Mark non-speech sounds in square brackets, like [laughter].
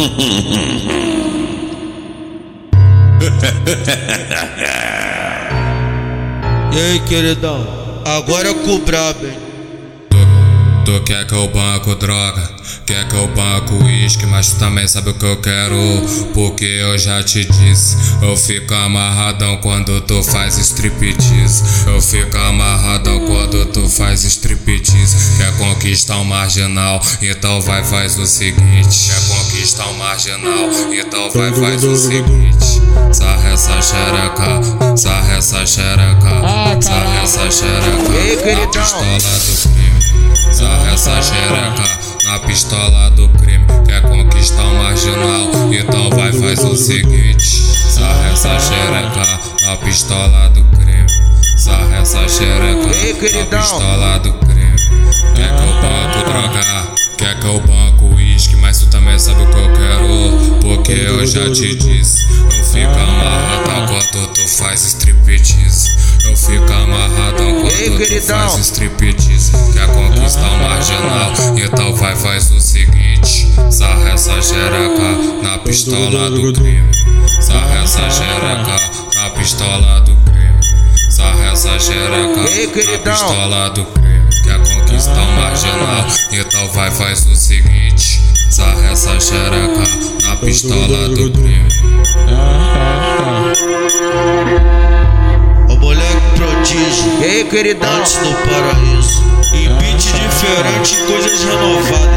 [laughs] e aí, queridão? Agora é brabo, hein? Tu, quer que eu banco droga? Quer que eu banco uísque, mas tu também sabe o que eu quero. Porque eu já te disse, eu fico amarradão quando tu faz striptease. Eu fico amarradão quando tu faz striptease. Quer conquistar um marginal, então vai faz o seguinte. Quer conquistar um marginal, então vai faz o seguinte. Sarra essa xereca, sarra essa xereca, sarra essa xereca. A pistola do sarra essa xereca na pistola do crime. Quer conquistar o marginal? Então vai, faz o seguinte: sarra essa xereca na pistola do crime. Sarra essa xereca na pistola do crime. Quer que eu banco droga? Quer que eu banco uísque? Mas tu também sabe o que eu quero. Porque eu já te disse: eu fico amarrado quando tu faz striptease. Eu fico amarrado quando tu faz striptease. Quer conquistar o marginal? Então vai, faz o seguinte: sarra essa xereca na pistola do crime. Sarra essa xereca na pistola do crime. Sarra essa xereca na pistola do crime. Quer conquistar o marginal? Então vai, faz o seguinte: sarra essa xereca na pistola do crime. Queridão. Antes do paraíso. Em beat diferente, coisas renovadas?